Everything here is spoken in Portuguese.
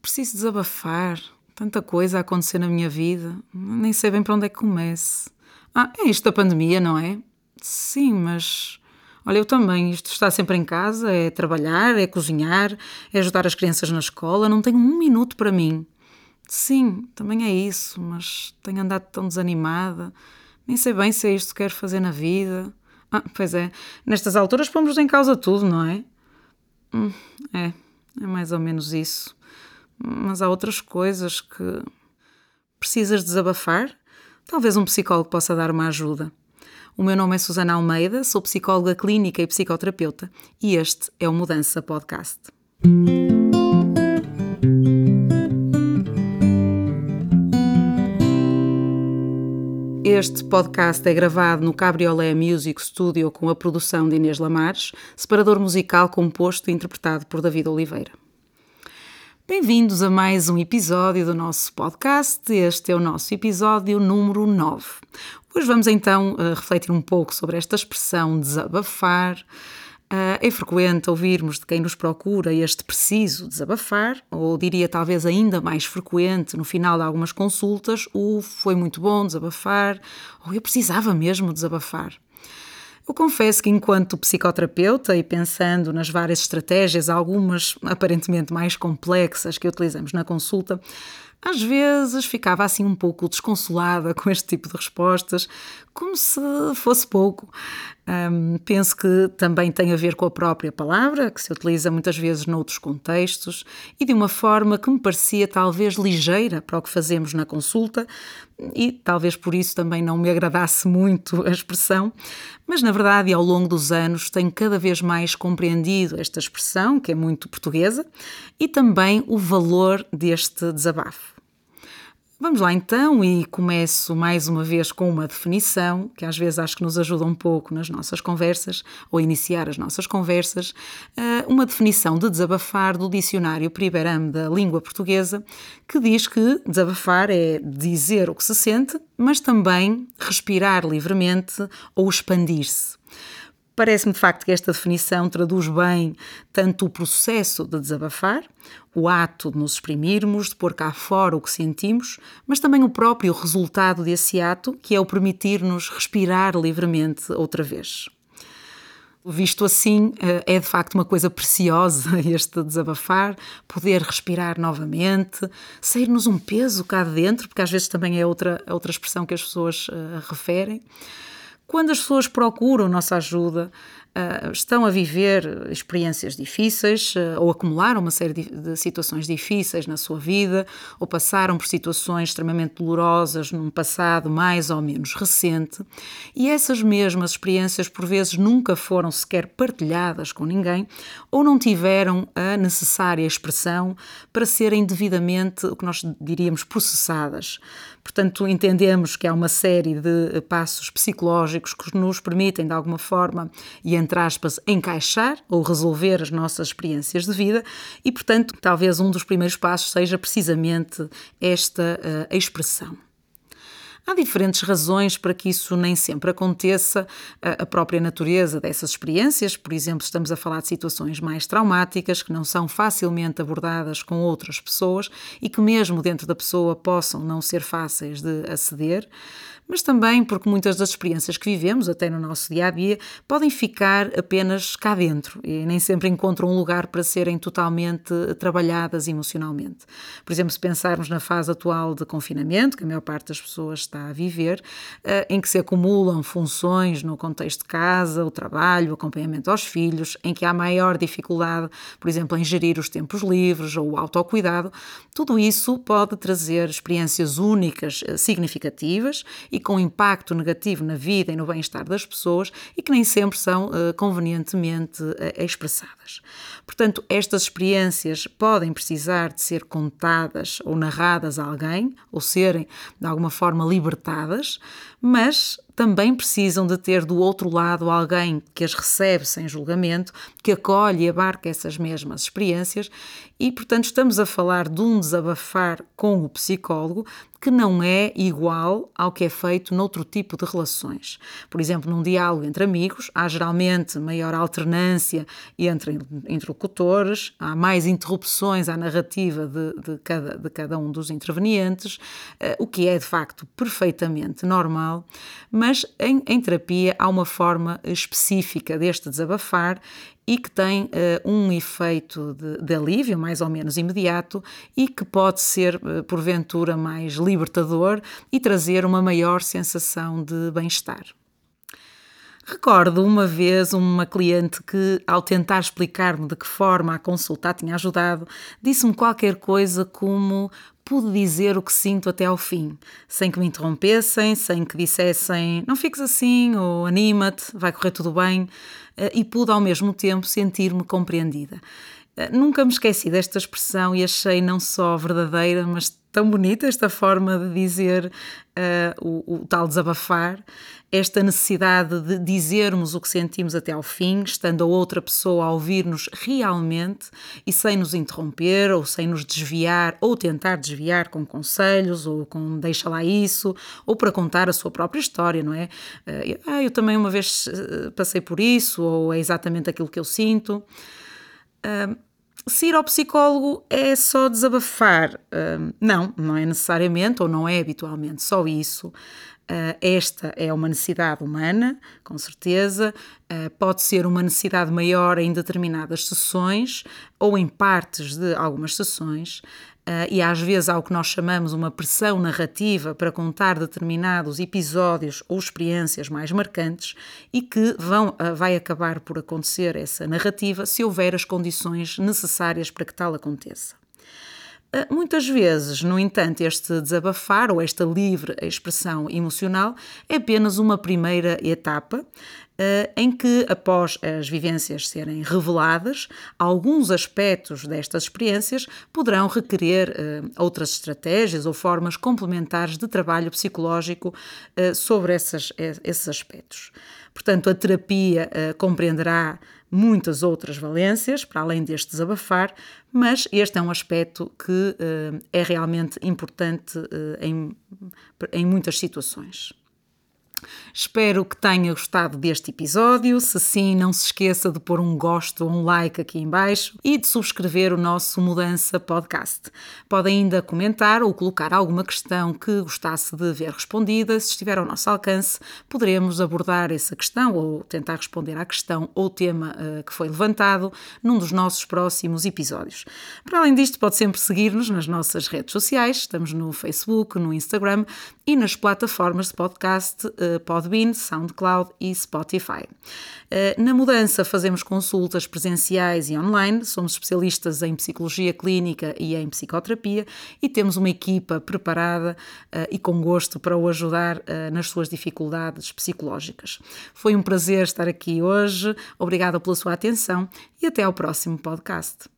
preciso desabafar. Tanta coisa a acontecer na minha vida, nem sei bem para onde é que comece. Ah, é isto da pandemia, não é? Sim, mas. Olha, eu também. Isto está sempre em casa, é trabalhar, é cozinhar, é ajudar as crianças na escola. Não tenho um minuto para mim. Sim, também é isso, mas tenho andado tão desanimada. Nem sei bem se é isto que quero fazer na vida. Ah, pois é, nestas alturas pomos em causa tudo, não é? Hum, é, é mais ou menos isso. Mas há outras coisas que. Precisas desabafar? Talvez um psicólogo possa dar uma ajuda. O meu nome é Susana Almeida, sou psicóloga clínica e psicoterapeuta e este é o Mudança Podcast. Este podcast é gravado no Cabriolé Music Studio com a produção de Inês Lamares, separador musical composto e interpretado por David Oliveira. Bem-vindos a mais um episódio do nosso podcast. Este é o nosso episódio número 9. Hoje vamos então uh, refletir um pouco sobre esta expressão desabafar. Uh, é frequente ouvirmos de quem nos procura este preciso desabafar, ou diria talvez ainda mais frequente no final de algumas consultas, o foi muito bom desabafar, ou eu precisava mesmo desabafar. Eu confesso que, enquanto psicoterapeuta e pensando nas várias estratégias, algumas aparentemente mais complexas que utilizamos na consulta, às vezes ficava assim um pouco desconsolada com este tipo de respostas, como se fosse pouco. Um, penso que também tem a ver com a própria palavra, que se utiliza muitas vezes noutros contextos, e de uma forma que me parecia talvez ligeira para o que fazemos na consulta, e talvez por isso também não me agradasse muito a expressão, mas na verdade, ao longo dos anos, tenho cada vez mais compreendido esta expressão, que é muito portuguesa, e também o valor deste desabafo. Vamos lá então e começo mais uma vez com uma definição, que às vezes acho que nos ajuda um pouco nas nossas conversas, ou iniciar as nossas conversas, eh, uma definição de desabafar do dicionário Priberam da língua portuguesa, que diz que desabafar é dizer o que se sente, mas também respirar livremente ou expandir-se. Parece-me de facto que esta definição traduz bem tanto o processo de desabafar, o ato de nos exprimirmos, de pôr cá fora o que sentimos, mas também o próprio resultado desse ato, que é o permitir-nos respirar livremente outra vez. Visto assim, eh, é de facto uma coisa preciosa este desabafar, poder respirar novamente, sair-nos um peso cá de dentro, porque às vezes também é outra, outra expressão que as pessoas uh, referem. Quando as pessoas procuram nossa ajuda, uh, estão a viver experiências difíceis uh, ou acumularam uma série de, de, situações difíceis na sua vida ou passaram por situações extremamente dolorosas num passado mais ou menos recente e essas mesmas experiências por vezes nunca foram sequer partilhadas com ninguém ou não tiveram a necessária expressão para serem devidamente o que nós diríamos processadas. Portanto, entendemos que há uma série de passos psicológicos que nos permitem, de alguma forma, e entre aspas, encaixar ou resolver as nossas experiências de vida e, portanto, talvez um dos primeiros passos seja precisamente esta uh, expressão. Há diferentes razões para que isso nem sempre aconteça, a própria natureza dessas experiências, por exemplo, estamos a falar de situações mais traumáticas que não são facilmente abordadas com outras pessoas e que, mesmo dentro da pessoa, possam não ser fáceis de aceder mas também porque muitas das experiências que vivemos, até no nosso dia a dia, podem ficar apenas cá dentro e nem sempre encontram um lugar para serem totalmente trabalhadas emocionalmente. Por exemplo, se pensarmos na fase atual de confinamento, que a maior parte das pessoas está a viver, eh, em que se acumulam funções no contexto de casa, o trabalho, o acompanhamento aos filhos, em que há maior dificuldade, por exemplo, em gerir os tempos livres ou o autocuidado, tudo isso pode trazer experiências únicas, eh, significativas e com impacto negativo na vida e no bem-estar das pessoas e que nem sempre são uh, convenientemente expressadas. Portanto, estas experiências podem precisar de ser contadas ou narradas a alguém, ou serem de alguma forma libertadas, mas também precisam de ter do outro lado alguém que as recebe sem julgamento, que acolhe e abarca essas mesmas experiências e, portanto, estamos a falar de um desabafar com o psicólogo que não é igual ao que é feito noutro tipo de relações. Por exemplo, num diálogo entre amigos, há geralmente maior alternância entre interlocutores, há mais interrupções à narrativa de, de, cada, de cada um dos intervenientes, uh, o que é de facto perfeitamente normal, mas em, em terapia há uma forma específica deste desabafar e que tem uh, um efeito de, de, alívio mais ou menos imediato e que pode ser, uh, porventura, mais libertador e trazer uma maior sensação de bem-estar. Recordo uma vez uma cliente que, ao tentar explicar-me de que forma a consulta a tinha ajudado, disse-me qualquer coisa como pude dizer o que sinto até ao fim, sem que me interrompessem, sem que dissessem não fiques assim ou anima-te, vai correr tudo bem, eh, e pude ao mesmo tempo sentir-me compreendida. Eh, nunca me esqueci desta expressão e achei não só verdadeira, mas tão bonita esta forma de dizer uh, o, o, tal desabafar, esta necessidade de dizermos o que sentimos até ao fim, estando a outra pessoa a ouvir-nos realmente e sem nos interromper ou sem nos desviar ou tentar desviar com conselhos ou com deixa lá isso ou para contar a sua própria história, não é? Uh, ah, eu também uma vez passei por isso ou é exatamente aquilo que eu sinto. Uh, se ir ao psicólogo é só desabafar. Uh, não, não é necessariamente ou não é habitualmente só isso. Uh, esta é uma necessidade humana, com certeza. Uh, pode ser uma necessidade maior em determinadas sessões ou em partes de algumas sessões. Uh, e às vezes há o que nós chamamos uma pressão narrativa para contar determinados episódios ou experiências mais marcantes e que vão, uh, vai acabar por acontecer essa narrativa se houver as condições necessárias para que tal aconteça. Uh, muitas vezes, no entanto, este desabafar ou esta livre expressão emocional é apenas uma primeira etapa eh, em que, após as vivências serem reveladas, alguns aspectos destas experiências poderão requerer eh, outras estratégias ou formas complementares de trabalho psicológico sobre essas, esses aspectos. Portanto, a terapia compreenderá muitas outras valências, para além deste desabafar, mas este é um aspecto que é realmente importante em, em muitas situações. Espero que tenha gostado deste episódio. Se sim, não se esqueça de pôr um gosto ou um like aqui embaixo e de subscrever o nosso Mudança Podcast. Pode ainda comentar ou colocar alguma questão que gostasse de ver respondida. Se estiver ao nosso alcance, poderemos abordar essa questão ou tentar responder à questão ou tema uh, que foi levantado num dos nossos próximos episódios. Para além disto, pode sempre seguir-nos nas nossas redes sociais. Estamos no Facebook, no Instagram e nas plataformas de podcast. Uh, Podbean, SoundCloud e Spotify. Eh, na mudança, fazemos consultas presenciais e online, somos especialistas em psicologia clínica e em psicoterapia e temos uma equipa preparada eh, e com gosto para o ajudar eh, nas suas dificuldades psicológicas. Foi um prazer estar aqui hoje, obrigada pela sua atenção e até ao próximo podcast.